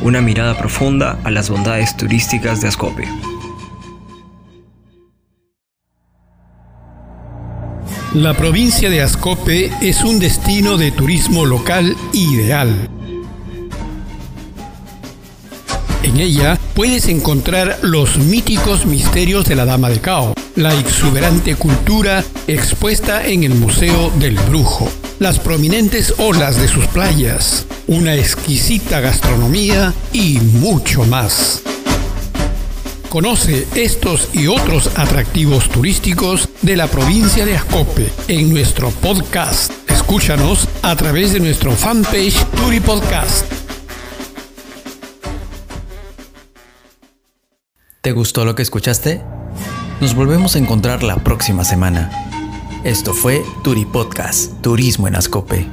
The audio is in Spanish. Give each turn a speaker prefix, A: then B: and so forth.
A: Una mirada profunda a las bondades turísticas de Ascope.
B: La provincia de Ascope es un destino de turismo local ideal. En ella puedes encontrar los míticos misterios de la Dama de Cao, la exuberante cultura expuesta en el Museo del Brujo, las prominentes olas de sus playas, una exquisita gastronomía y mucho más. Conoce estos y otros atractivos turísticos de la provincia de Ascope en nuestro podcast. Escúchanos a través de nuestro fanpage Turi Podcast.
C: ¿Te gustó lo que escuchaste? Nos volvemos a encontrar la próxima semana. Esto fue Turi Podcast, Turismo en Ascope.